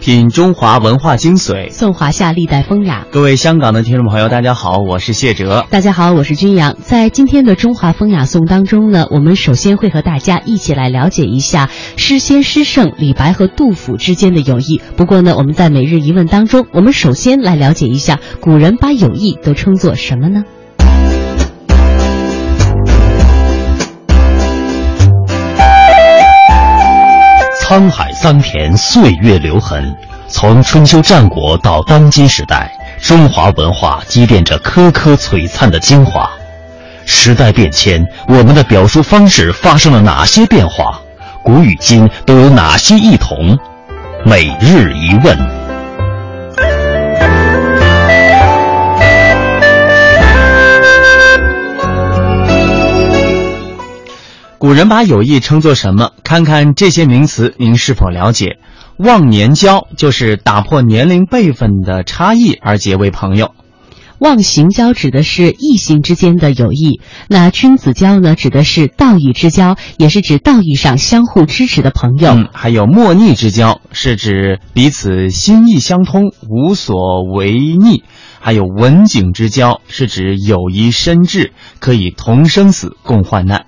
品中华文化精髓，颂华夏历代风雅。各位香港的听众朋友，大家好，我是谢哲。大家好，我是君阳。在今天的中华风雅颂当中呢，我们首先会和大家一起来了解一下诗仙诗圣李白和杜甫之间的友谊。不过呢，我们在每日一问当中，我们首先来了解一下古人把友谊都称作什么呢？沧海桑田，岁月留痕。从春秋战国到当今时代，中华文化积淀着颗颗璀璨的精华。时代变迁，我们的表述方式发生了哪些变化？古与今都有哪些异同？每日一问。古人把友谊称作什么？看看这些名词，您是否了解？忘年交就是打破年龄辈分的差异而结为朋友。忘形交指的是异性之间的友谊。那君子交呢，指的是道义之交，也是指道义上相互支持的朋友。嗯，还有莫逆之交，是指彼此心意相通，无所违逆。还有文景之交，是指友谊深挚，可以同生死，共患难。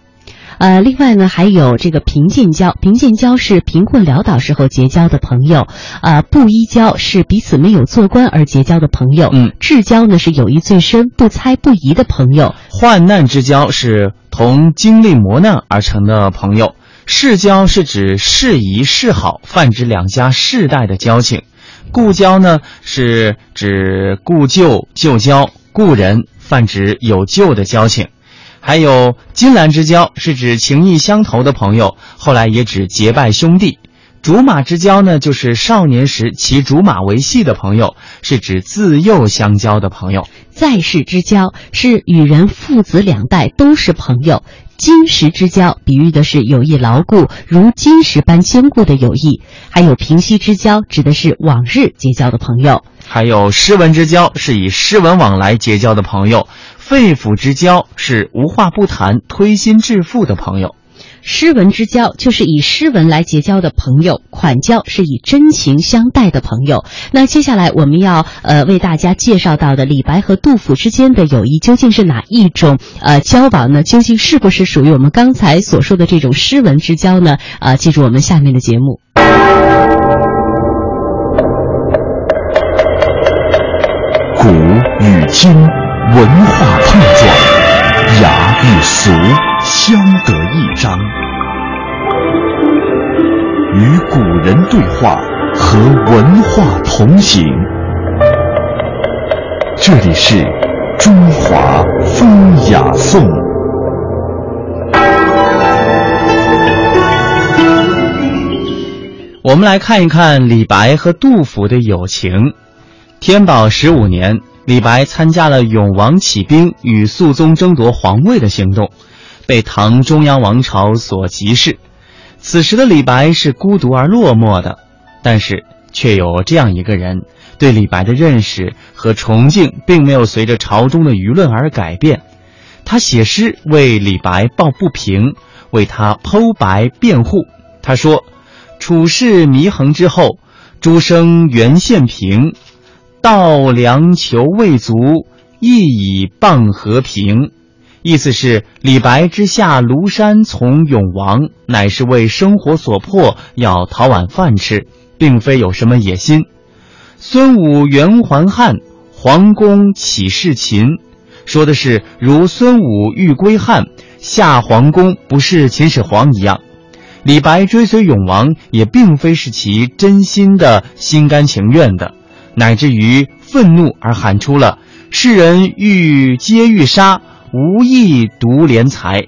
呃，另外呢，还有这个贫贱交，贫贱交是贫困潦倒时候结交的朋友，啊，布衣交是彼此没有做官而结交的朋友，嗯，至交呢是友谊最深、不猜不疑的朋友，患难之交是同经历磨难而成的朋友，世交是指世宜世好泛指两家世代的交情，故交呢是指故旧旧交故人泛指有旧的交情。还有金兰之交，是指情谊相投的朋友，后来也指结拜兄弟；竹马之交呢，就是少年时骑竹马为戏的朋友，是指自幼相交的朋友；在世之交是与人父子两代都是朋友；金石之交比喻的是友谊牢固如金石般坚固的友谊；还有平息之交指的是往日结交的朋友；还有诗文之交是以诗文往来结交的朋友。肺腑之交是无话不谈、推心置腹的朋友；诗文之交就是以诗文来结交的朋友；款交是以真情相待的朋友。那接下来我们要呃为大家介绍到的李白和杜甫之间的友谊究竟是哪一种呃交往呢？究竟是不是属于我们刚才所说的这种诗文之交呢？啊，记住我们下面的节目。古与今。文化碰撞，雅与俗相得益彰，与古人对话，和文化同行。这里是中华风雅颂。我们来看一看李白和杜甫的友情。天宝十五年。李白参加了永王起兵与肃宗争夺皇位的行动，被唐中央王朝所急视。此时的李白是孤独而落寞的，但是却有这样一个人，对李白的认识和崇敬并没有随着朝中的舆论而改变。他写诗为李白抱不平，为他剖白辩护。他说：“处世弥衡之后，诸生原现平。”稻粮求未足，亦以傍和平。意思是李白之下庐山从永王，乃是为生活所迫，要讨碗饭吃，并非有什么野心。孙武圆还汉，皇宫岂是秦”，说的是如孙武欲归汉，下皇宫不是秦始皇一样。李白追随永王，也并非是其真心的心甘情愿的，乃至于愤怒而喊出了“世人欲皆欲杀，无意独怜才”。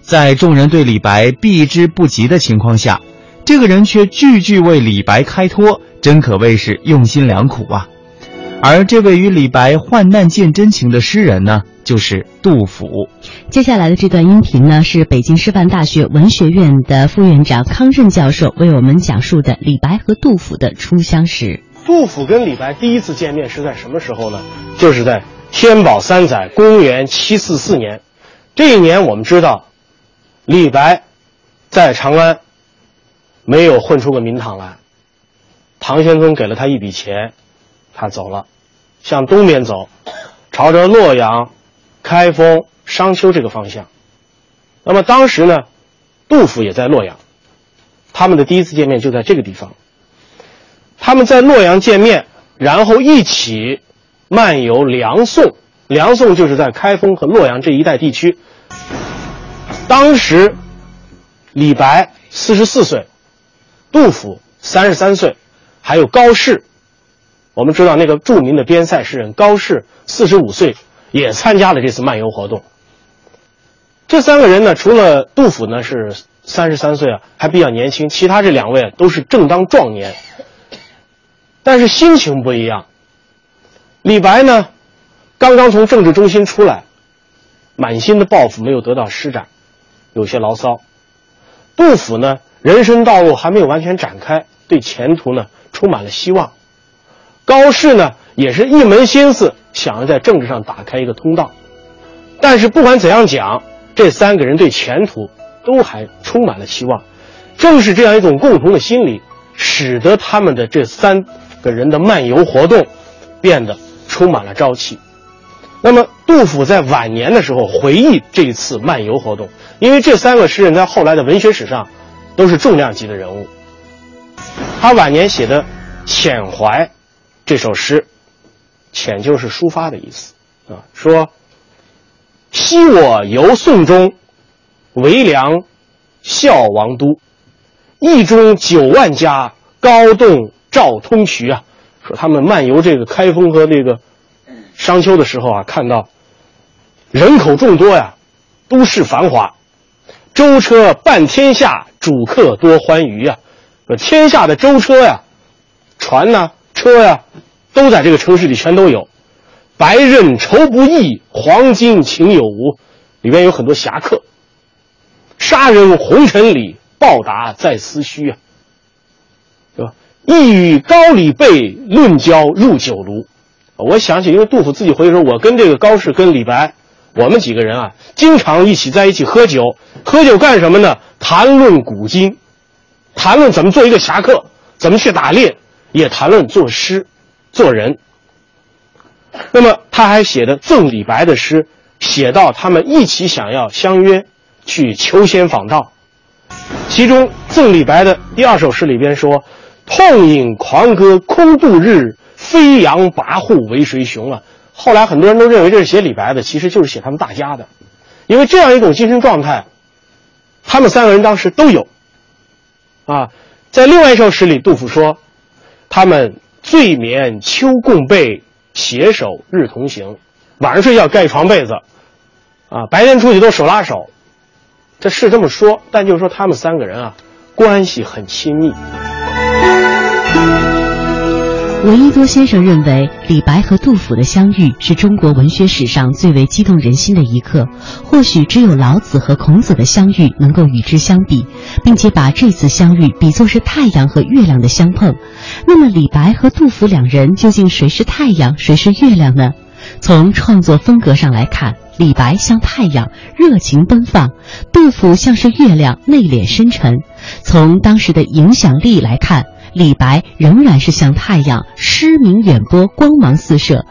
在众人对李白避之不及的情况下，这个人却句句为李白开脱，真可谓是用心良苦啊。而这位与李白患难见真情的诗人呢，就是杜甫。接下来的这段音频呢，是北京师范大学文学院的副院长康震教授为我们讲述的李白和杜甫的初相识。杜甫跟李白第一次见面是在什么时候呢？就是在天宝三载，公元七四四年。这一年，我们知道，李白在长安没有混出个名堂来，唐玄宗给了他一笔钱。他走了，向东边走，朝着洛阳、开封、商丘这个方向。那么当时呢，杜甫也在洛阳，他们的第一次见面就在这个地方。他们在洛阳见面，然后一起漫游梁宋。梁宋就是在开封和洛阳这一带地区。当时，李白四十四岁，杜甫三十三岁，还有高适。我们知道那个著名的边塞诗人高适，四十五岁也参加了这次漫游活动。这三个人呢，除了杜甫呢是三十三岁啊，还比较年轻，其他这两位都是正当壮年。但是心情不一样。李白呢，刚刚从政治中心出来，满心的抱负没有得到施展，有些牢骚。杜甫呢，人生道路还没有完全展开，对前途呢充满了希望。高适呢，也是一门心思想要在政治上打开一个通道，但是不管怎样讲，这三个人对前途都还充满了期望。正是这样一种共同的心理，使得他们的这三个人的漫游活动变得充满了朝气。那么，杜甫在晚年的时候回忆这次漫游活动，因为这三个诗人在后来的文学史上都是重量级的人物。他晚年写的《遣怀》。这首诗，遣就是抒发的意思啊。说：“昔我游宋中，为梁孝王都。驿中九万家，高栋赵通渠啊。”说他们漫游这个开封和这个商丘的时候啊，看到人口众多呀，都市繁华，舟车半天下，主客多欢娱呀。说天下的舟车呀，船呢？车呀，都在这个城市里全都有。白刃愁不易，黄金情有无，里边有很多侠客。杀人红尘里，报答在思绪啊，一与高礼备，论交入酒炉。我想起，因为杜甫自己回忆说，我跟这个高适、跟李白，我们几个人啊，经常一起在一起喝酒。喝酒干什么呢？谈论古今，谈论怎么做一个侠客，怎么去打猎。也谈论作诗、做人。那么他还写的赠李白的诗，写到他们一起想要相约去求仙访道。其中赠李白的第二首诗里边说：“痛饮狂歌空度日，飞扬跋扈为谁雄啊？”后来很多人都认为这是写李白的，其实就是写他们大家的，因为这样一种精神状态，他们三个人当时都有。啊，在另外一首诗里，杜甫说。他们醉眠秋共被，携手日同行。晚上睡觉盖床被子，啊，白天出去都手拉手。这是这么说，但就是说他们三个人啊，关系很亲密。闻一多先生认为，李白和杜甫的相遇是中国文学史上最为激动人心的一刻。或许只有老子和孔子的相遇能够与之相比，并且把这次相遇比作是太阳和月亮的相碰。那么，李白和杜甫两人究竟谁是太阳，谁是月亮呢？从创作风格上来看，李白像太阳，热情奔放；杜甫像是月亮，内敛深沉。从当时的影响力来看。李白仍然是像太阳，诗名远播，光芒四射。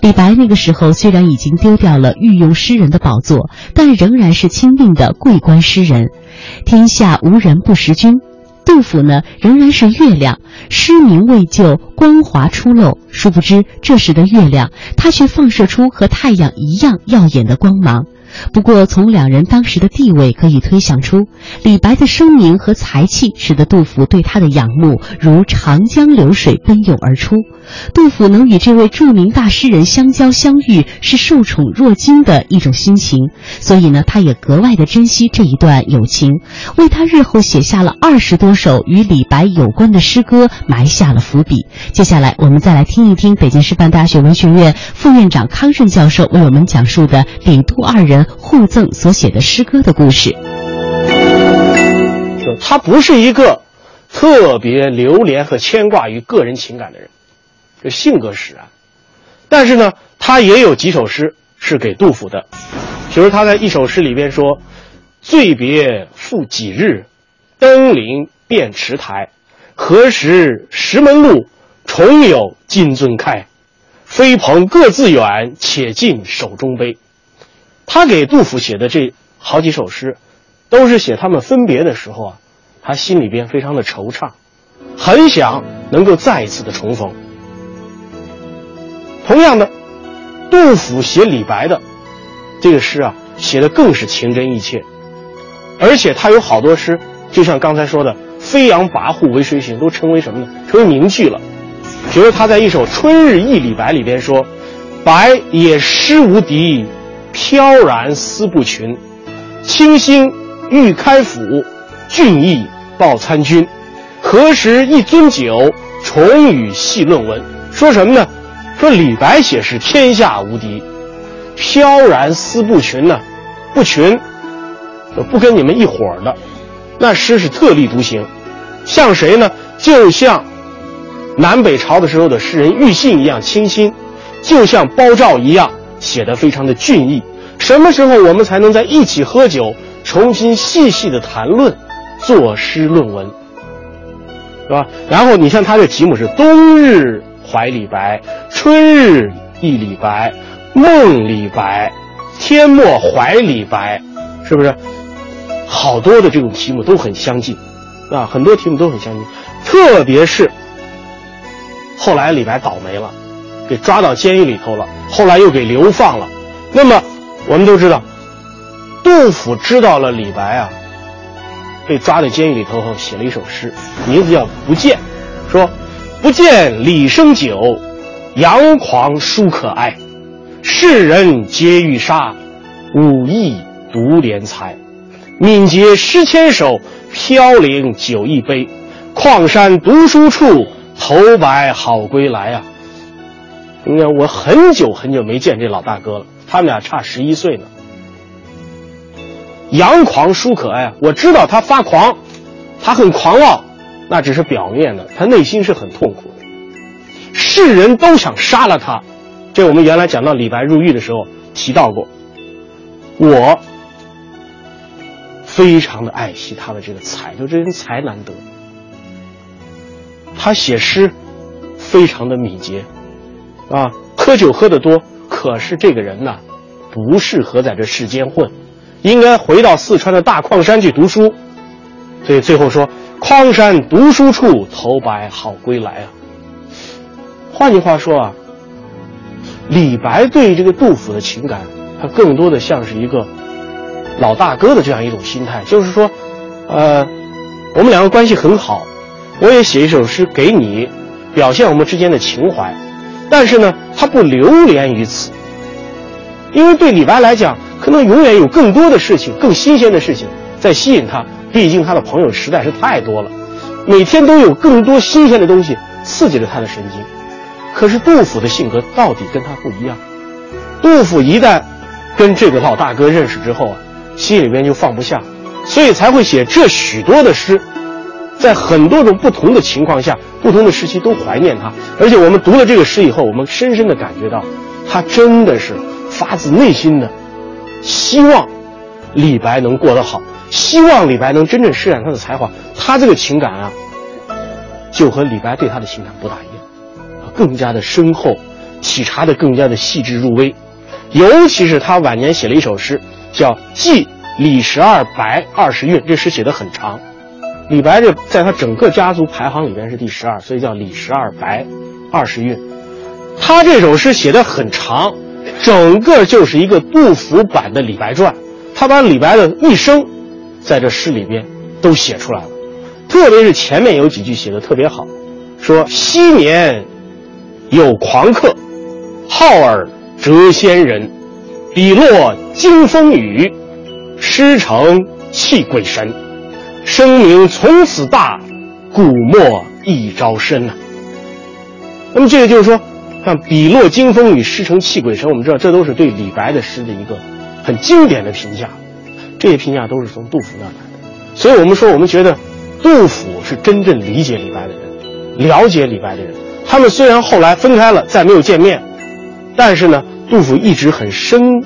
李白那个时候虽然已经丢掉了御用诗人的宝座，但仍然是钦定的桂冠诗人。天下无人不识君。杜甫呢仍然是月亮，诗名未就，光华初露。殊不知这时的月亮，它却放射出和太阳一样耀眼的光芒。不过，从两人当时的地位可以推想出，李白的声名和才气使得杜甫对他的仰慕如长江流水奔涌而出。杜甫能与这位著名大诗人相交相遇，是受宠若惊的一种心情，所以呢，他也格外的珍惜这一段友情，为他日后写下了二十多首与李白有关的诗歌埋下了伏笔。接下来，我们再来听一听北京师范大学文学院副院长康顺教授为我们讲述的李杜二人。互赠所写的诗歌的故事，他不是一个特别留恋和牵挂于个人情感的人，这性格使然。但是呢，他也有几首诗是给杜甫的，比如他在一首诗里边说：“醉别复几日，登临便池台。何时石门路，重有金樽开？飞蓬各自远，且尽手中杯。”他给杜甫写的这好几首诗，都是写他们分别的时候啊，他心里边非常的惆怅，很想能够再一次的重逢。同样的，杜甫写李白的这个诗啊，写的更是情真意切，而且他有好多诗，就像刚才说的“飞扬跋扈为谁行”，都成为什么呢？成为名句了。比如他在一首《春日忆李白》里边说：“白也诗无敌。”飘然思不群，清新欲开府，俊逸报参军。何时一樽酒，重与细论文？说什么呢？说李白写诗天下无敌，飘然思不群呢，不群，不跟你们一伙的，那诗是特立独行，像谁呢？就像南北朝的时候的诗人庾信一样清新，就像包照一样。写的非常的俊逸，什么时候我们才能在一起喝酒，重新细细的谈论，作诗论文，是吧？然后你像他这题目是“冬日怀李白，春日忆李白，梦李白，天末怀李白”，是不是？好多的这种题目都很相近，啊，很多题目都很相近，特别是后来李白倒霉了。给抓到监狱里头了，后来又给流放了。那么，我们都知道，杜甫知道了李白啊被抓在监狱里头后，写了一首诗，名字叫《不见》，说：“不见李生久，杨狂书可哀。世人皆欲杀，武艺独怜才。敏捷诗千首，飘零酒一杯。矿山读书处，头白好归来啊。”你看，我很久很久没见这老大哥了，他们俩差十一岁呢。杨狂书可爱！我知道他发狂，他很狂傲，那只是表面的，他内心是很痛苦的。世人都想杀了他，这我们原来讲到李白入狱的时候提到过。我非常的爱惜他的这个才，就这人才难得。他写诗非常的敏捷。啊，喝酒喝得多，可是这个人呐，不适合在这世间混，应该回到四川的大矿山去读书。所以最后说：“矿山读书处，头白好归来啊。”换句话说啊，李白对这个杜甫的情感，他更多的像是一个老大哥的这样一种心态，就是说，呃，我们两个关系很好，我也写一首诗给你，表现我们之间的情怀。但是呢，他不流连于此，因为对李白来讲，可能永远有更多的事情、更新鲜的事情在吸引他。毕竟他的朋友实在是太多了，每天都有更多新鲜的东西刺激着他的神经。可是杜甫的性格到底跟他不一样。杜甫一旦跟这个老大哥认识之后啊，心里边就放不下，所以才会写这许多的诗。在很多种不同的情况下，不同的时期都怀念他，而且我们读了这个诗以后，我们深深的感觉到，他真的是发自内心的希望李白能过得好，希望李白能真正施展他的才华。他这个情感啊，就和李白对他的情感不大一样，更加的深厚，体察的更加的细致入微。尤其是他晚年写了一首诗，叫《记李十二白二十韵》，这诗写的很长。李白这在他整个家族排行里边是第十二，所以叫李十二白，二十韵。他这首诗写的很长，整个就是一个杜甫版的《李白传》，他把李白的一生，在这诗里边都写出来了。特别是前面有几句写的特别好，说昔年有狂客，号尔谪仙人，笔落惊风雨，诗成泣鬼神。声名从此大，古墨一朝深呐。那么这个就是说，像“笔落惊风雨，诗成泣鬼神”，我们知道这都是对李白的诗的一个很经典的评价。这些评价都是从杜甫那来的。所以我们说，我们觉得杜甫是真正理解李白的人，了解李白的人。他们虽然后来分开了，再没有见面，但是呢，杜甫一直很深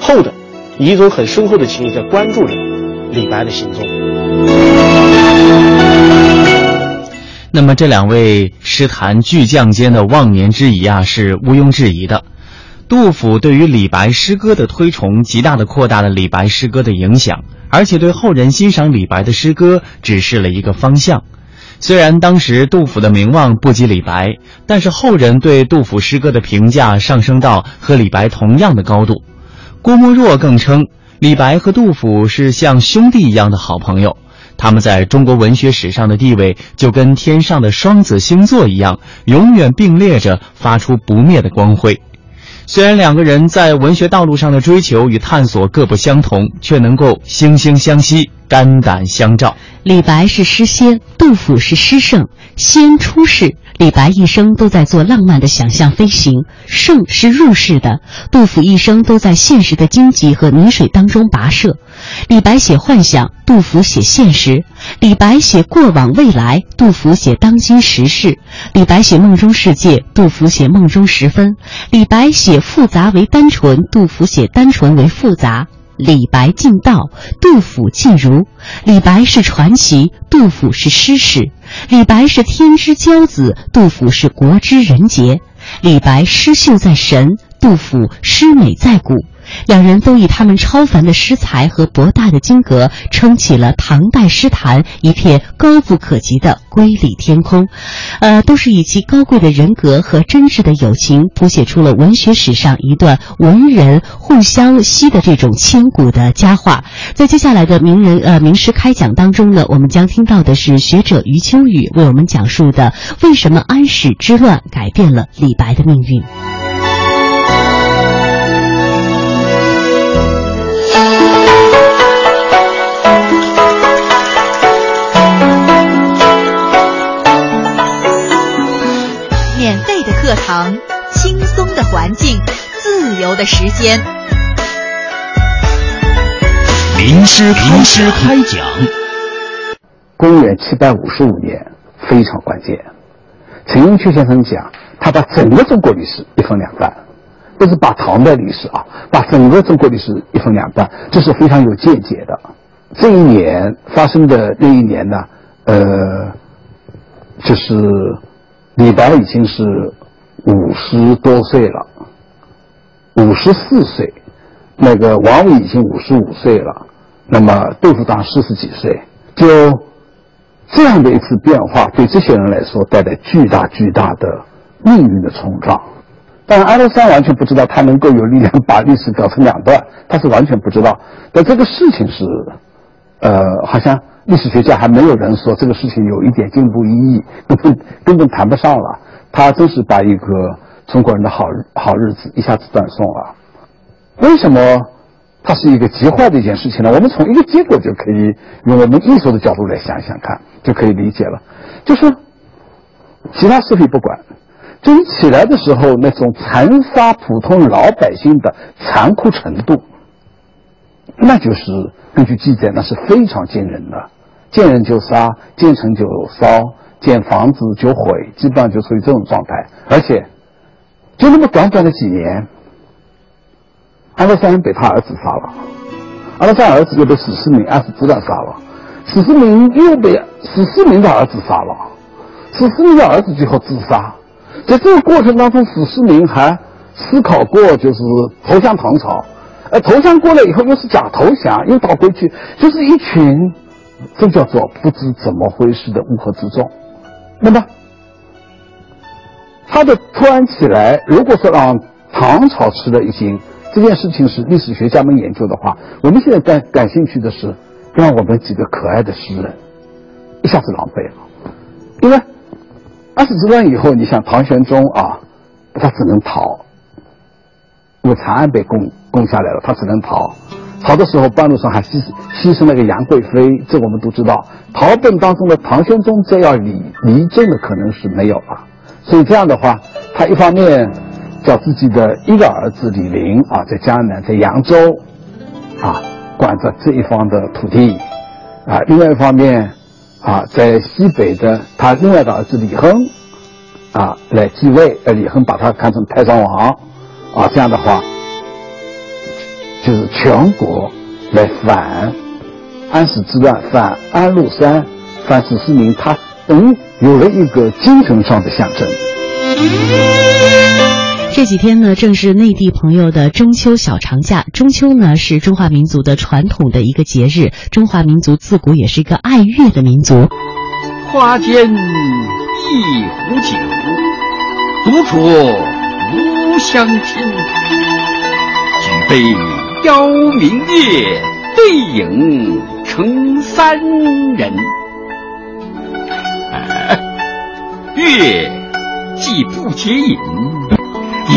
厚的，以一种很深厚的情谊在关注着李白的行踪。那么这两位诗坛巨匠间的忘年之谊啊，是毋庸置疑的。杜甫对于李白诗歌的推崇，极大的扩大了李白诗歌的影响，而且对后人欣赏李白的诗歌指示了一个方向。虽然当时杜甫的名望不及李白，但是后人对杜甫诗歌的评价上升到和李白同样的高度。郭沫若更称。李白和杜甫是像兄弟一样的好朋友，他们在中国文学史上的地位就跟天上的双子星座一样，永远并列着，发出不灭的光辉。虽然两个人在文学道路上的追求与探索各不相同，却能够惺惺相惜，肝胆相照。李白是诗仙，杜甫是诗圣。先出世，李白一生都在做浪漫的想象飞行；圣是入世的，杜甫一生都在现实的荆棘和泥水当中跋涉。李白写幻想，杜甫写现实；李白写过往未来，杜甫写当今时事；李白写梦中世界，杜甫写梦中时分；李白写复杂为单纯，杜甫写单纯为复杂。李白进道，杜甫进儒。李白是传奇，杜甫是诗史。李白是天之骄子，杜甫是国之人杰。李白诗秀在神，杜甫诗美在骨。两人都以他们超凡的诗才和博大的经阁，撑起了唐代诗坛一片高不可及的瑰丽天空。呃，都是以其高贵的人格和真挚的友情，谱写出了文学史上一段文人互相惜的这种千古的佳话。在接下来的名人呃名师开讲当中呢，我们将听到的是学者余秋雨为我们讲述的为什么安史之乱改变了李白的命运。课堂，轻松的环境，自由的时间。名师名师开讲。公元七百五十五年非常关键。陈寅恪先生讲，他把整个中国历史一分两半，不是把唐代历史啊，把整个中国历史一分两半，这是非常有见解的。这一年发生的那一年呢，呃，就是李白已经是。五十多岁了，五十四岁，那个王维已经五十五岁了，那么杜甫当四十几岁，就这样的一次变化，对这些人来说带来巨大巨大的命运的冲撞。但安禄山完全不知道他能够有力量把历史搞成两段，他是完全不知道。但这个事情是，呃，好像历史学家还没有人说这个事情有一点进步意义，根本根本谈不上了。他真是把一个中国人的好日好日子一下子断送了。为什么它是一个极坏的一件事情呢？我们从一个结果就可以用我们艺术的角度来想想看，就可以理解了。就是其他是非不管，就你起来的时候那种残杀普通老百姓的残酷程度，那就是根据记载那是非常惊人的，见人就杀，见城就烧。建房子就毁，基本上就处于这种状态，而且就那么短短的几年，安禄山被他儿子杀了，安禄山儿子又被史思明、安史之乱杀了，史思明又被史思明的儿子杀了，史思明的儿子最后自杀，在这个过程当中，史思明还思考过就是投降唐朝，呃，投降过了以后又是假投降，又倒回去，就是一群这叫做不知怎么回事的乌合之众。那么，他的突然起来，如果说让唐朝吃了一惊，这件事情是历史学家们研究的话，我们现在感感兴趣的是，让我们几个可爱的诗人一下子狼狈了，因为安史之乱以后，你像唐玄宗啊，他只能逃，因为长安被攻攻下来了，他只能逃。逃的时候，半路上还牺牺牲了个杨贵妃，这我们都知道。逃奔当中的唐玄宗，这要离离政的可能是没有了。所以这样的话，他一方面叫自己的一个儿子李陵啊，在江南，在扬州，啊，管着这一方的土地，啊，另外一方面，啊，在西北的他另外的儿子李亨，啊，来继位，呃，李亨把他看成太上皇，啊，这样的话。就是全国来反安史之乱，反安禄山，反史思明，他等有了一个精神上的象征。这几天呢，正是内地朋友的中秋小长假。中秋呢，是中华民族的传统的一个节日，中华民族自古也是一个爱乐的民族。花间一壶酒，独酌无相亲。举杯。邀明月，对影成三人。月既不解饮，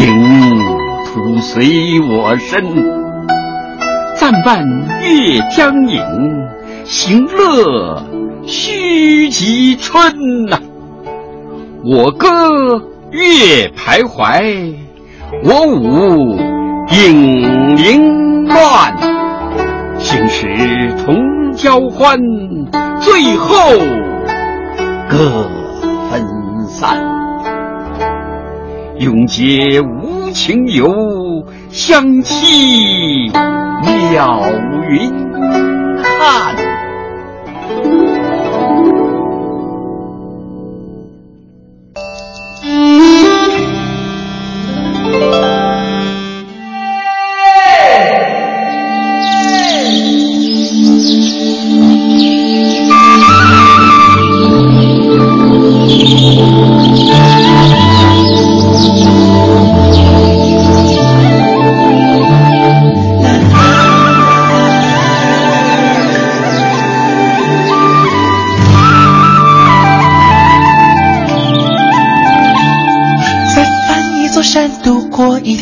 影徒随我身。暂伴月将影，行乐须及春呐。我歌月徘徊，我舞影零。乱，心事同交欢，最后各分散。永结无情游，相期邈云汉。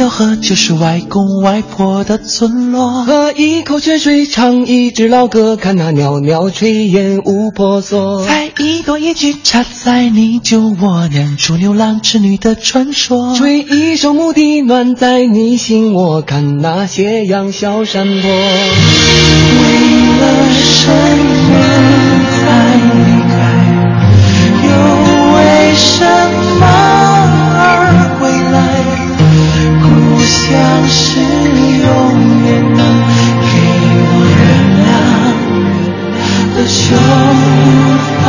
河就是外公外婆的村落，喝一口泉水，唱一支老歌，看那袅袅炊烟无婆娑。采一朵野菊，插在你酒窝，念出牛郎织女的传说。吹一首牧笛，暖在你心窝，看那斜阳小山坡。为了什么才离开？又为什像是永远能给我原谅的胸怀。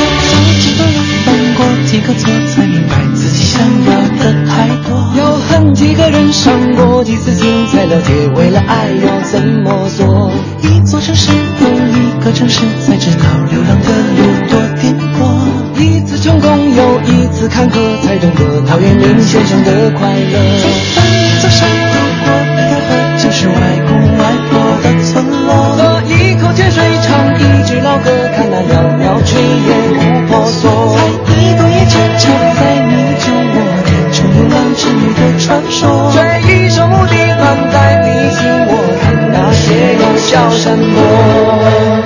有几个人犯过几个错，才明白自己想要的太多。有恨几个人伤过几次心，才了解为了爱要怎么做。一座城市又一个城市，才知道流浪的路。又一次坎坷，才懂得陶渊明先生的快乐。走山路过一条河，就是外公外婆的村落。喝一口泉水，唱一支老歌，看那袅袅炊烟无婆娑。采一朵野菊，插在你酒窝，念出牛郎织女的传说。吹一首牧笛，暖在你心窝，看那斜阳笑山坡。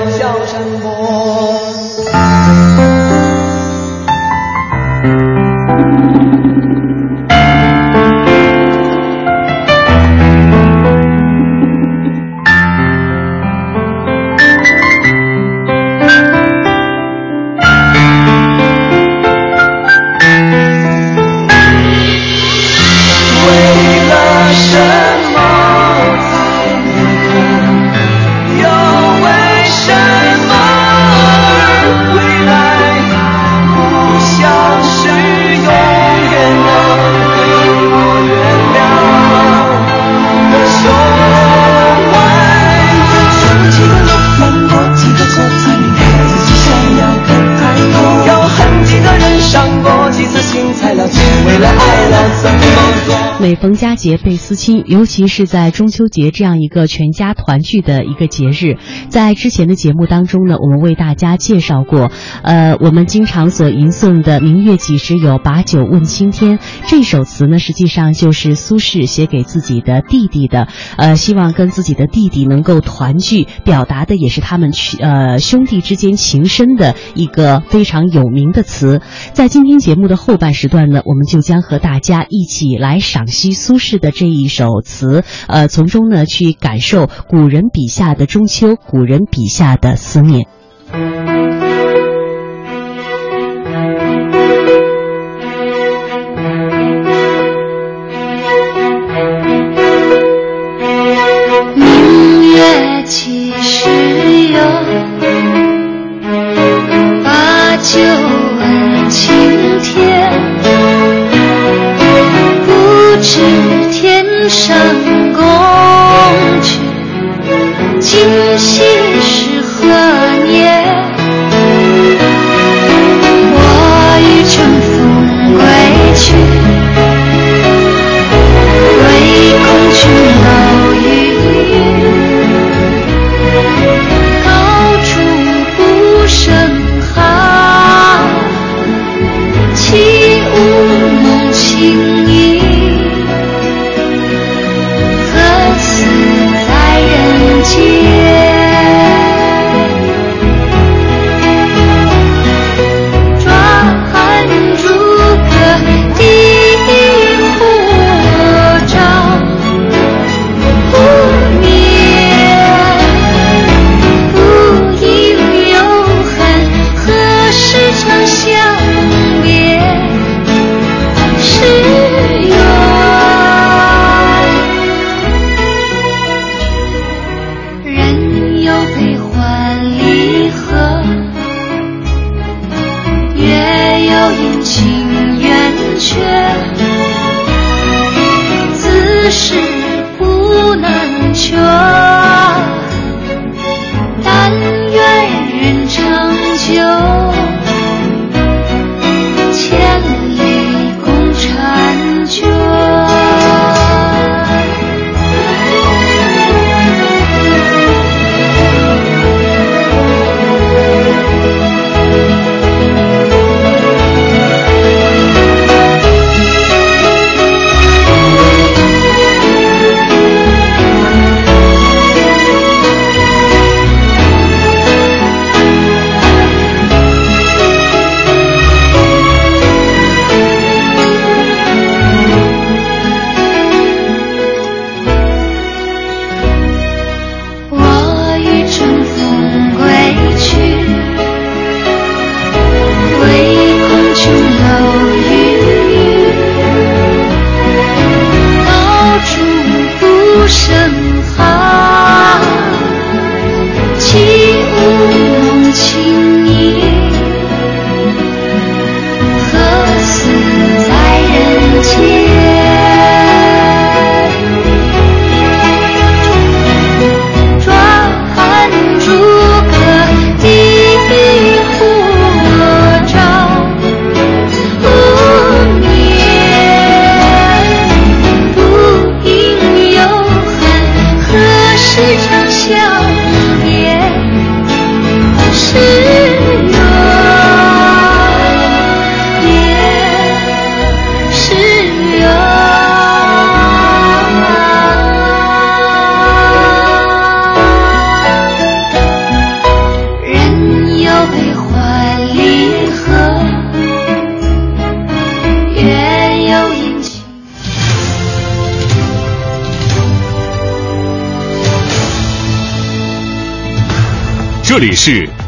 逢佳节倍思亲，尤其是在中秋节这样一个全家团聚的一个节日，在之前的节目当中呢，我们为大家介绍过，呃，我们经常所吟诵的“明月几时有，把酒问青天”这首词呢，实际上就是苏轼写给自己的弟弟的，呃，希望跟自己的弟弟能够团聚，表达的也是他们呃兄弟之间情深的一个非常有名的词。在今天节目的后半时段呢，我们就将和大家一起来赏。析苏轼的这一首词，呃，从中呢去感受古人笔下的中秋，古人笔下的思念。天上宫阙，今夕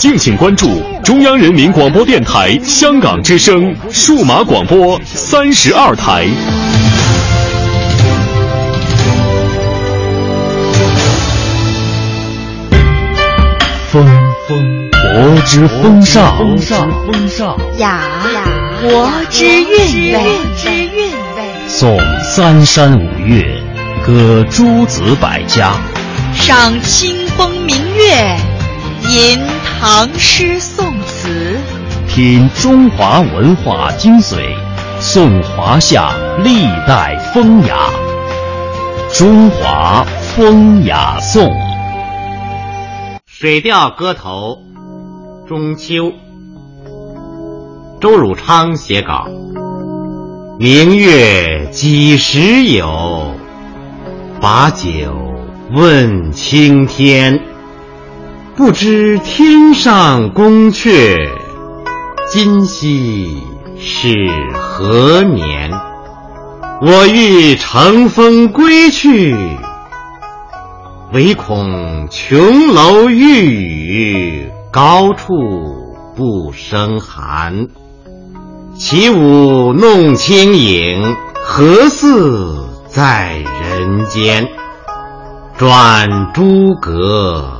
敬请关注中央人民广播电台香港之声数码广播三十二台。风风国之风尚，风尚风尚雅雅国之韵味，之韵味。诵三山五岳，歌诸子百家，赏清风明月，吟唐诗宋词，品中华文化精髓，颂华夏历代风雅。中华风雅颂。《水调歌头·中秋》，周汝昌写稿。明月几时有？把酒问青天。不知天上宫阙，今夕是何年？我欲乘风归去，唯恐琼楼玉宇，高处不胜寒。起舞弄清影，何似在人间？转朱阁。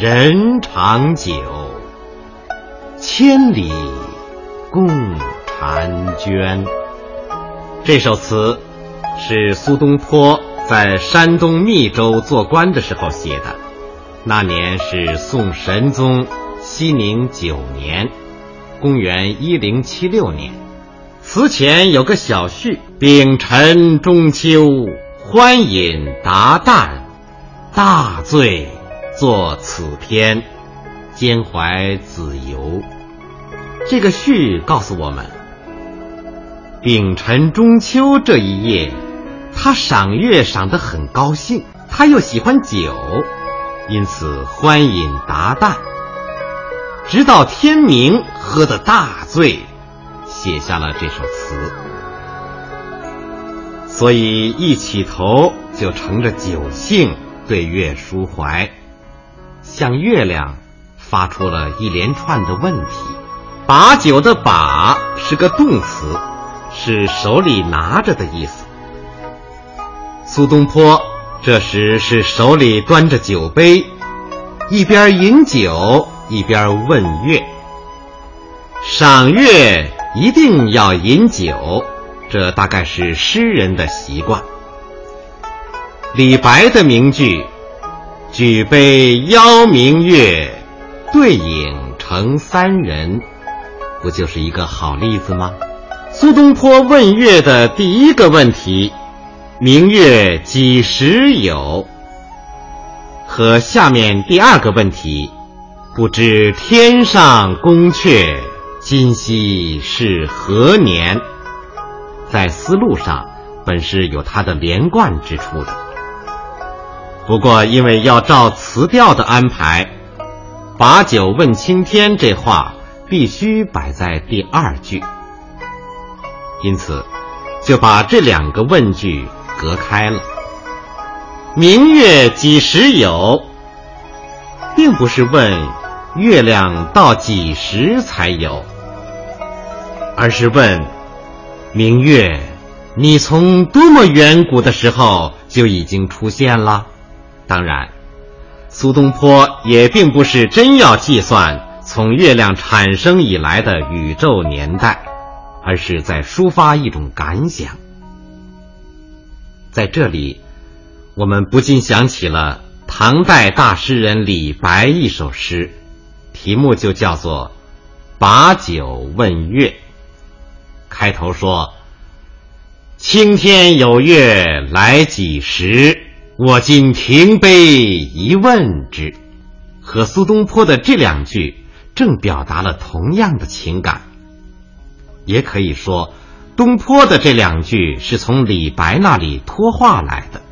人长久，千里共婵娟。这首词是苏东坡在山东密州做官的时候写的，那年是宋神宗熙宁九年，公元一零七六年。词前有个小序：“丙辰中秋，欢饮达旦，大醉。”作此篇，兼怀子由。这个序告诉我们，丙辰中秋这一夜，他赏月赏得很高兴，他又喜欢酒，因此欢饮达旦，直到天明，喝得大醉，写下了这首词。所以一起头就乘着酒兴，对月抒怀。向月亮发出了一连串的问题。把酒的“把”是个动词，是手里拿着的意思。苏东坡这时是手里端着酒杯，一边饮酒一边问月。赏月一定要饮酒，这大概是诗人的习惯。李白的名句。举杯邀明月，对影成三人，不就是一个好例子吗？苏东坡问月的第一个问题：“明月几时有？”和下面第二个问题：“不知天上宫阙，今夕是何年？”在思路上本是有它的连贯之处的。不过，因为要照词调的安排，“把酒问青天”这话必须摆在第二句，因此就把这两个问句隔开了。明月几时有？并不是问月亮到几时才有，而是问明月，你从多么远古的时候就已经出现了？当然，苏东坡也并不是真要计算从月亮产生以来的宇宙年代，而是在抒发一种感想。在这里，我们不禁想起了。唐代大诗人李白一首诗，题目就叫做《把酒问月》。开头说：“青天有月来几时？我今停杯一问之。”和苏东坡的这两句正表达了同样的情感。也可以说，东坡的这两句是从李白那里托话来的。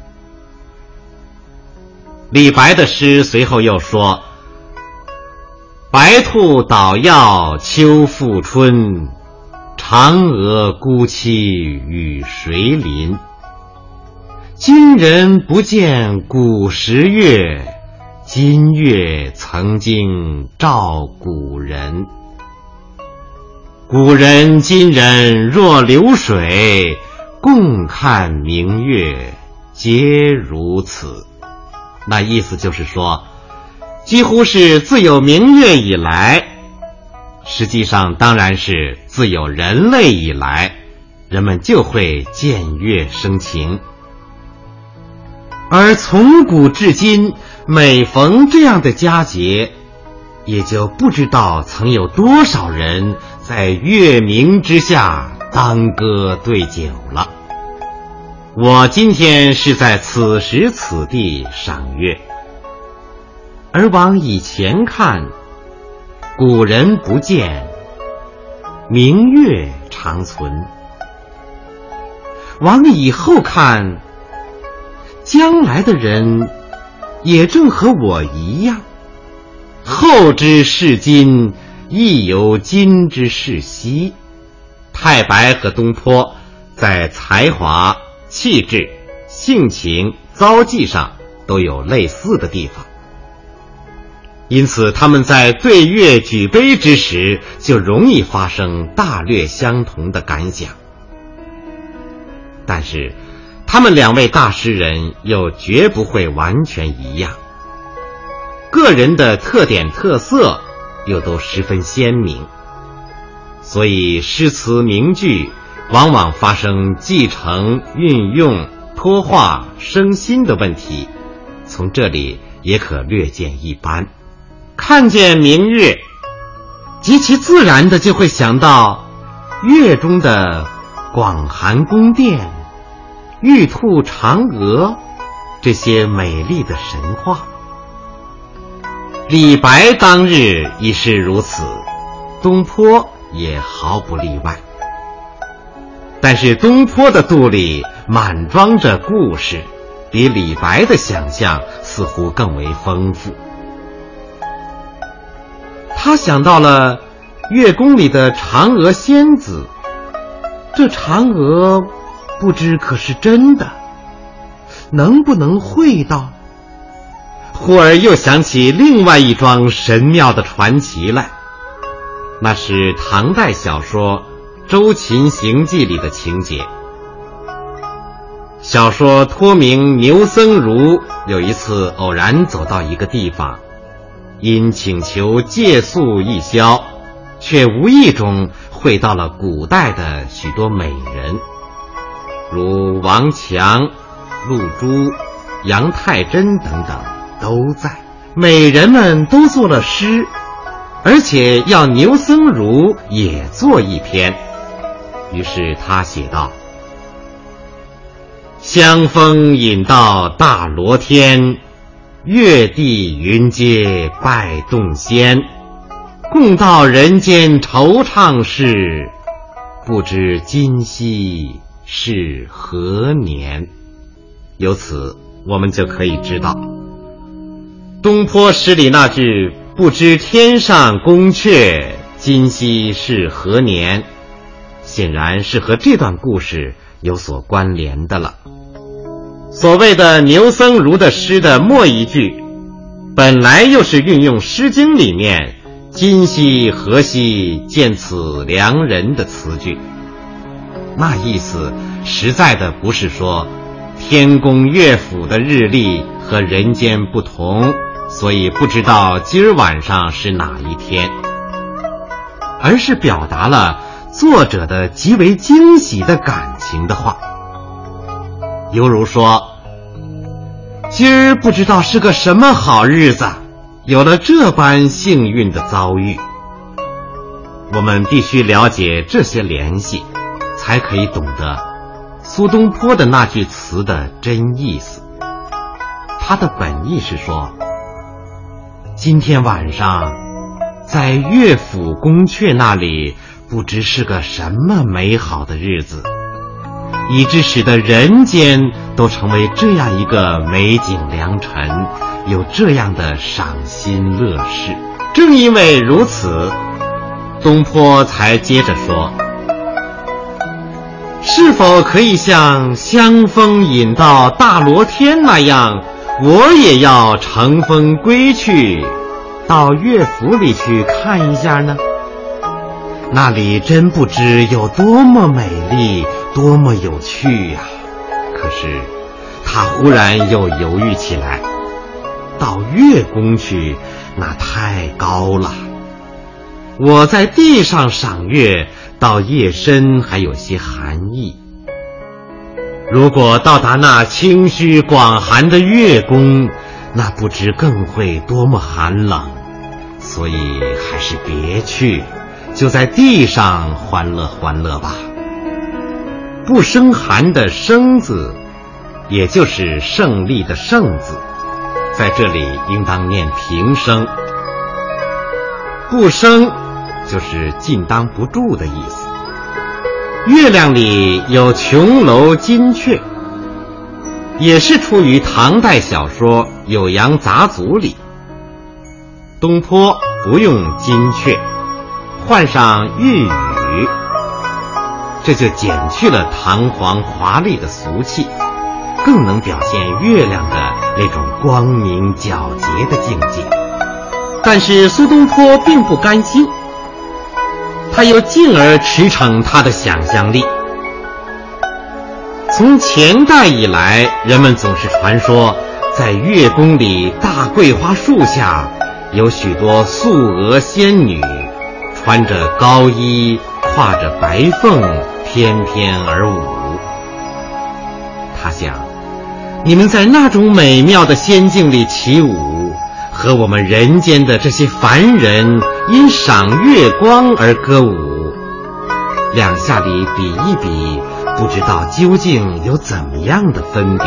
李白的诗随后又说：“白兔捣药秋复春，嫦娥孤栖与谁邻？今人不见古时月，今月曾经照古人。古人今人若流水，共看明月，皆如此。”那意思就是说，几乎是自有明月以来，实际上当然是自有人类以来，人们就会见月生情。而从古至今，每逢这样的佳节，也就不知道曾有多少人在月明之下当歌对酒了。我今天是在此时此地赏月，而往以前看，古人不见，明月长存；往以后看，将来的人也正和我一样，后之视今，亦犹今之视昔。太白和东坡在才华。气质、性情、遭际上都有类似的地方，因此他们在对月举杯之时，就容易发生大略相同的感想。但是，他们两位大诗人又绝不会完全一样，个人的特点特色又都十分鲜明，所以诗词名句。往往发生继承、运用、托化、生新的问题，从这里也可略见一斑。看见明月，极其自然的就会想到月中的广寒宫殿、玉兔嫦娥这些美丽的神话。李白当日已是如此，东坡也毫不例外。但是东坡的肚里满装着故事，比李白的想象似乎更为丰富。他想到了月宫里的嫦娥仙子，这嫦娥不知可是真的，能不能会到？忽而又想起另外一桩神妙的传奇来，那是唐代小说。《周秦行记》里的情节。小说托名牛僧孺有一次偶然走到一个地方，因请求借宿一宵，却无意中会到了古代的许多美人，如王强、陆珠、杨太真等等都在。美人们都作了诗，而且要牛僧孺也作一篇。于是他写道：“香风引到大罗天，月地云阶拜洞仙，共到人间惆怅事，不知今夕是何年。”由此，我们就可以知道，东坡诗里那句“不知天上宫阙，今夕是何年”。显然是和这段故事有所关联的了。所谓的牛僧孺的诗的末一句，本来又是运用《诗经》里面“今夕何夕见此良人”的词句，那意思实在的不是说天宫乐府的日历和人间不同，所以不知道今儿晚上是哪一天，而是表达了作者的极为惊喜的感情的话。犹如说：“今儿不知道是个什么好日子，有了这般幸运的遭遇。”我们必须了解这些联系，才可以懂得苏东坡的那句词的真意思。他的本意是说，今天晚上在乐府宫阙那里，不知是个什么美好的日子。以致使得人间都成为这样一个美景良辰，有这样的赏心乐事。正因为如此，东坡才接着说：“是否可以像香风引到大罗天那样，我也要乘风归去，到乐府里去看一下呢？那里真不知有多么美丽。”多么有趣呀！可是，他忽然又犹豫起来。到月宫去，那太高了。我在地上赏月，到夜深还有些寒意。如果到达那清虚广寒的月宫，那不知更会多么寒冷。所以还是别去，就在地上欢乐欢乐吧。不生寒的“生”字，也就是胜利的“胜”字，在这里应当念平声。不生，就是禁当不住的意思。月亮里有琼楼金阙，也是出于唐代小说《酉阳杂俎》里。东坡不用金阙，换上玉宇。这就减去了堂皇华丽的俗气，更能表现月亮的那种光明皎洁的境界。但是苏东坡并不甘心，他又进而驰骋他的想象力。从前代以来，人们总是传说，在月宫里大桂花树下，有许多素娥仙女，穿着高衣，挎着白凤。翩翩而舞，他想，你们在那种美妙的仙境里起舞，和我们人间的这些凡人因赏月光而歌舞，两下里比一比，不知道究竟有怎么样的分别。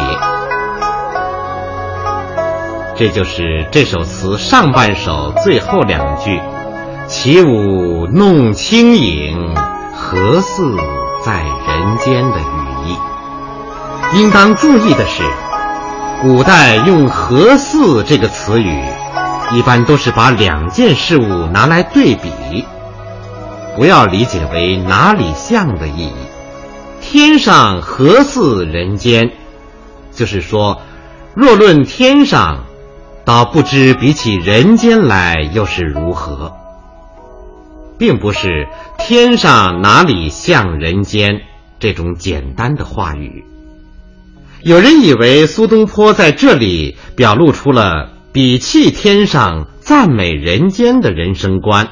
这就是这首词上半首最后两句：“起舞弄清影，何似？”在人间的语意，应当注意的是，古代用“何似”这个词语，一般都是把两件事物拿来对比，不要理解为哪里像的意义。天上何似人间，就是说，若论天上，倒不知比起人间来又是如何。并不是天上哪里像人间这种简单的话语。有人以为苏东坡在这里表露出了比弃天上、赞美人间的人生观。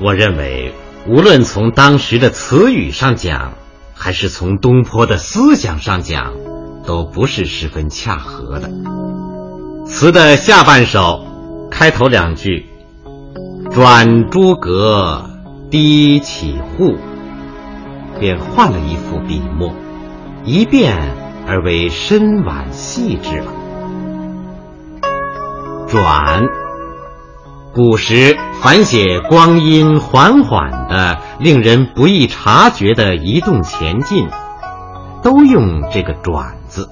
我认为，无论从当时的词语上讲，还是从东坡的思想上讲，都不是十分恰合的。词的下半首，开头两句。转朱阁，低绮户，便换了一副笔墨，一变而为深婉细致了。转，古时凡写光阴缓缓的、令人不易察觉的移动前进，都用这个“转”字。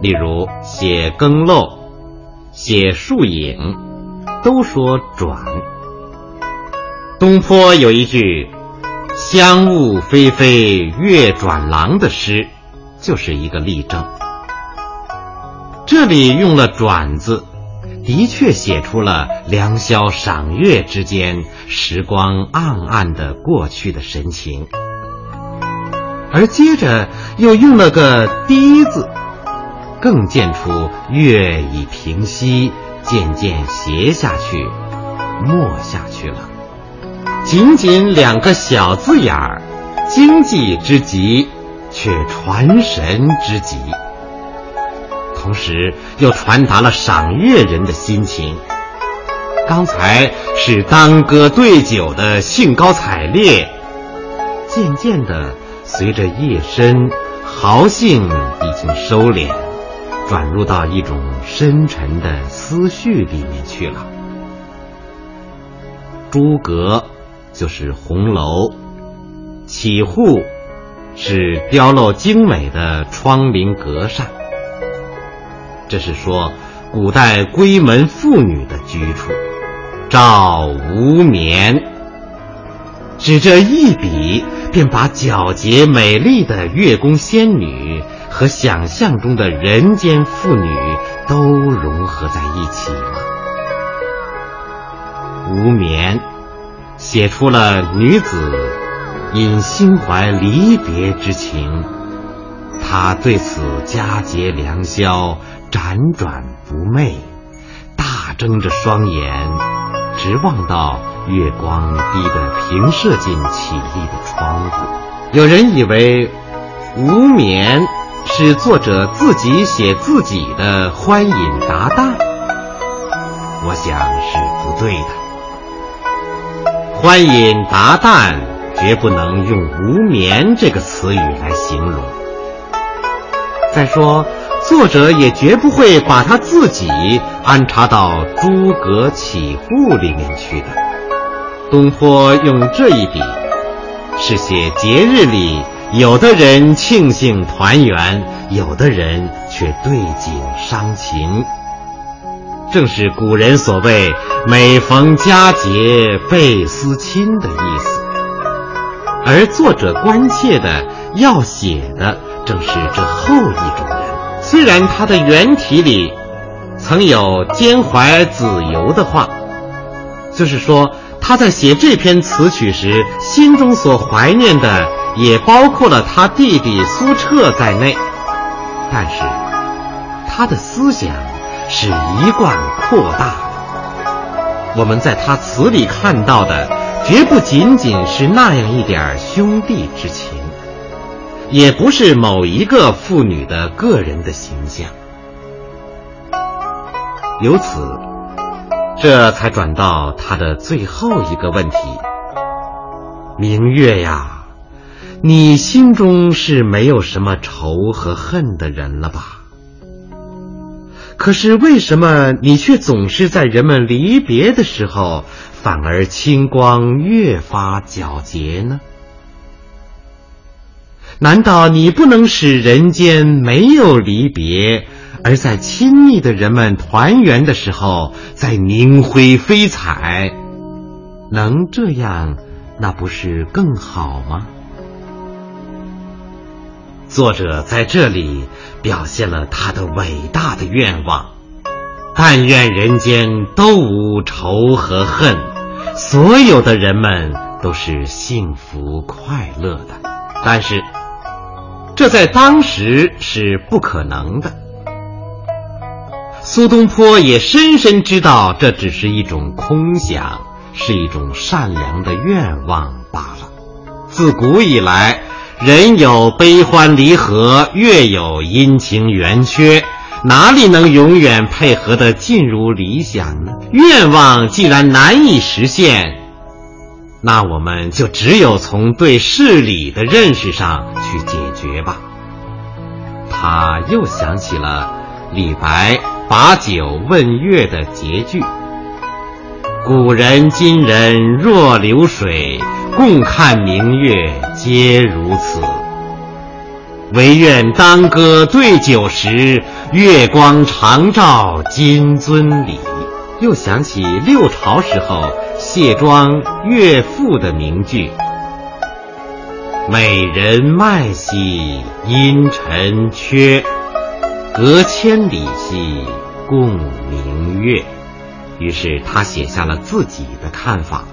例如写更漏，写树影。都说转。东坡有一句“香雾霏霏，月转廊”的诗，就是一个例证。这里用了“转”字，的确写出了良宵赏月之间时光暗暗的过去的神情。而接着又用了个“低”字，更见出月已平息，渐渐斜下去，没下去了。仅仅两个小字眼儿，经济之极，却传神之极。同时又传达了赏月人的心情。刚才是当歌对酒的兴高采烈，渐渐的。随着夜深，豪兴已经收敛，转入到一种深沉的思绪里面去了。诸葛就是红楼，起户是雕镂精美的窗棂格扇。这是说古代闺门妇女的居处。照无眠，只这一笔。便把皎洁美丽的月宫仙女和想象中的人间妇女都融合在一起了。无眠，写出了女子因心怀离别之情，她对此佳节良宵辗转不寐，大睁着双眼，直望到。月光低得平射进绮丽的窗户，有人以为“无眠”是作者自己写自己的欢饮达旦，我想是不对的。欢饮达旦绝不能用“无眠”这个词语来形容。再说，作者也绝不会把他自己安插到诸葛起户里面去的。东坡用这一笔，是写节日里有的人庆幸团圆，有的人却对景伤情。正是古人所谓“每逢佳节倍思亲”的意思。而作者关切的要写的，正是这后一种人。虽然他的原题里曾有兼怀子由的话，就是说。他在写这篇词曲时，心中所怀念的也包括了他弟弟苏澈在内，但是他的思想是一贯扩大的。我们在他词里看到的，绝不仅仅是那样一点兄弟之情，也不是某一个妇女的个人的形象，由此。这才转到他的最后一个问题：明月呀，你心中是没有什么仇和恨的人了吧？可是为什么你却总是在人们离别的时候，反而清光越发皎洁呢？难道你不能使人间没有离别？而在亲密的人们团圆的时候，再凝辉飞彩，能这样，那不是更好吗？作者在这里表现了他的伟大的愿望：但愿人间都无仇和恨，所有的人们都是幸福快乐的。但是，这在当时是不可能的。苏东坡也深深知道，这只是一种空想，是一种善良的愿望罢了。自古以来，人有悲欢离合，月有阴晴圆缺，哪里能永远配合的尽如理想呢？愿望既然难以实现，那我们就只有从对事理的认识上去解决吧。他又想起了李白。把酒问月的结句：古人今人若流水，共看明月皆如此。唯愿当歌对酒时，月光常照金樽里。又想起六朝时候谢庄乐赋的名句：美人脉兮因尘缺，隔千里兮共明月。于是他写下了自己的看法：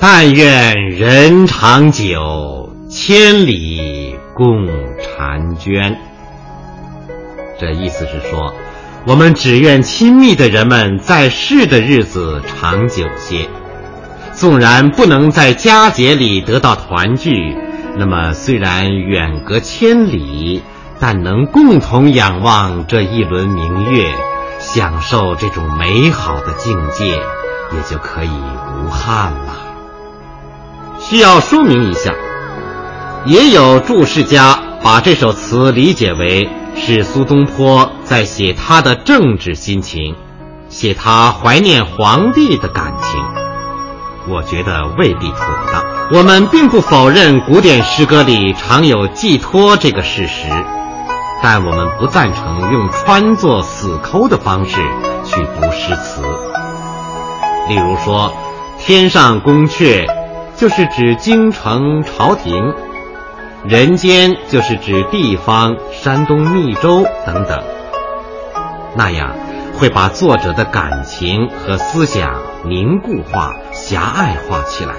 但愿人长久，千里共婵娟。这意思是说，我们只愿亲密的人们在世的日子长久些。纵然不能在佳节里得到团聚，那么虽然远隔千里，但能共同仰望这一轮明月，享受这种美好的境界，也就可以无憾了。需要说明一下，也有注释家把这首词理解为是苏东坡在写他的政治心情，写他怀念皇帝的感情。我觉得未必妥当。我们并不否认古典诗歌里常有寄托这个事实，但我们不赞成用穿作死抠的方式去读诗词。例如说，“天上宫阙”就是指京城朝廷，“人间”就是指地方山东密州等等。那样会把作者的感情和思想凝固化。狭隘化起来，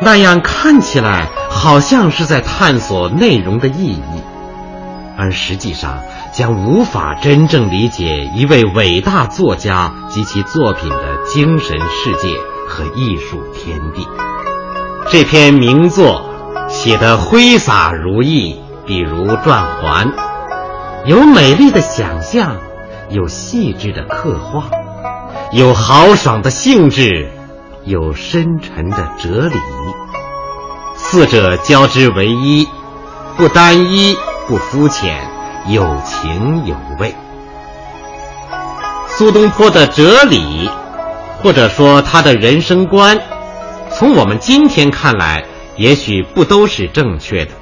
那样看起来好像是在探索内容的意义，而实际上将无法真正理解一位伟大作家及其作品的精神世界和艺术天地。这篇名作写得挥洒如意，比如转环，有美丽的想象，有细致的刻画。有豪爽的兴致，有深沉的哲理，四者交织为一，不单一，不肤浅，有情有味。苏东坡的哲理，或者说他的人生观，从我们今天看来，也许不都是正确的，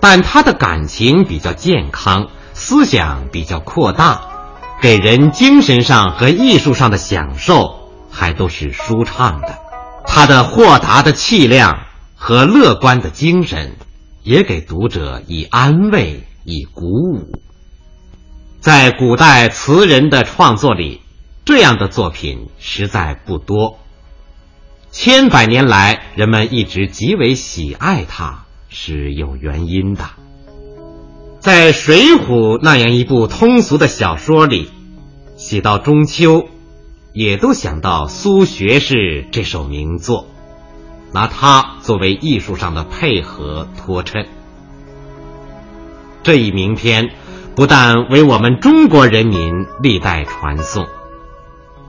但他的感情比较健康，思想比较扩大。给人精神上和艺术上的享受，还都是舒畅的。他的豁达的气量和乐观的精神，也给读者以安慰，以鼓舞。在古代词人的创作里，这样的作品实在不多。千百年来，人们一直极为喜爱它，是有原因的。在《水浒》那样一部通俗的小说里，写到中秋，也都想到苏学士这首名作，拿它作为艺术上的配合托衬。这一名篇不但为我们中国人民历代传颂，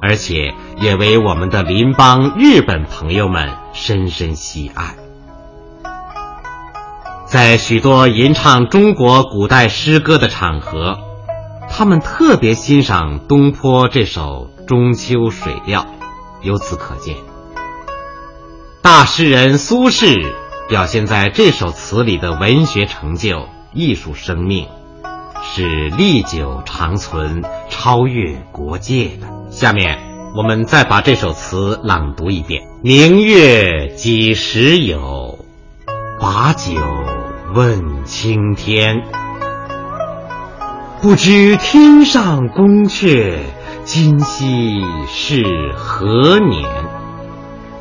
而且也为我们的邻邦日本朋友们深深喜爱。在许多吟唱中国古代诗歌的场合，他们特别欣赏东坡这首《中秋水调》，由此可见，大诗人苏轼表现在这首词里的文学成就、艺术生命，是历久长存、超越国界的。下面，我们再把这首词朗读一遍：明月几时有？把酒问青天，不知天上宫阙，今夕是何年？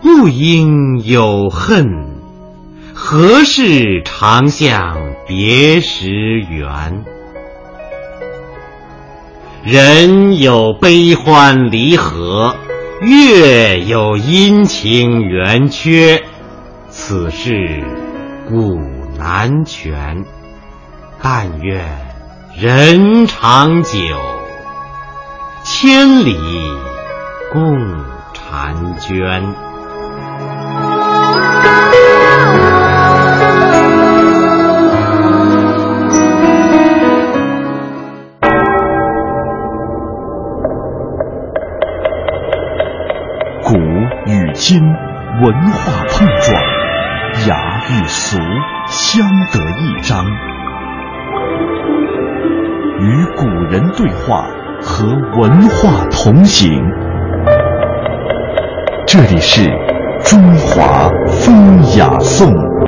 不应有恨，何事长向别时圆？人有悲欢离合，月有阴晴圆缺。此事古难全，但愿人长久，千里共婵娟。古与今，文化碰撞，雅与俗相得益彰。与古人对话，和文化同行。这里是中华风雅颂。